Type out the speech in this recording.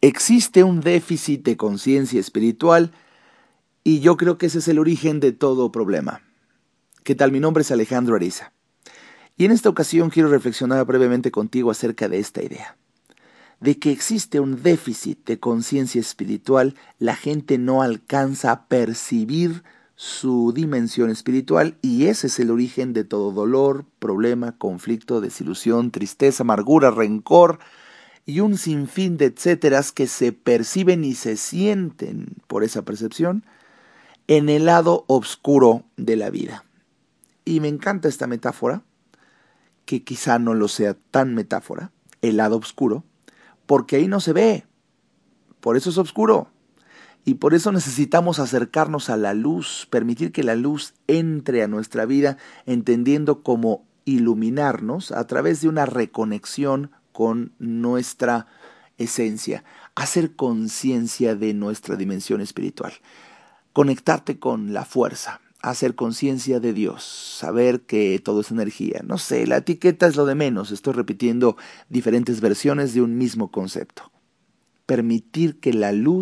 existe un déficit de conciencia espiritual y yo creo que ese es el origen de todo problema. ¿Qué tal? Mi nombre es Alejandro Ariza. Y en esta ocasión quiero reflexionar brevemente contigo acerca de esta idea. De que existe un déficit de conciencia espiritual, la gente no alcanza a percibir su dimensión espiritual y ese es el origen de todo dolor, problema, conflicto, desilusión, tristeza, amargura, rencor, y un sinfín de etcéteras que se perciben y se sienten por esa percepción en el lado oscuro de la vida. Y me encanta esta metáfora, que quizá no lo sea tan metáfora, el lado oscuro, porque ahí no se ve, por eso es oscuro. Y por eso necesitamos acercarnos a la luz, permitir que la luz entre a nuestra vida, entendiendo cómo iluminarnos a través de una reconexión con nuestra esencia, hacer conciencia de nuestra dimensión espiritual, conectarte con la fuerza, hacer conciencia de Dios, saber que todo es energía. No sé, la etiqueta es lo de menos, estoy repitiendo diferentes versiones de un mismo concepto. Permitir que la luz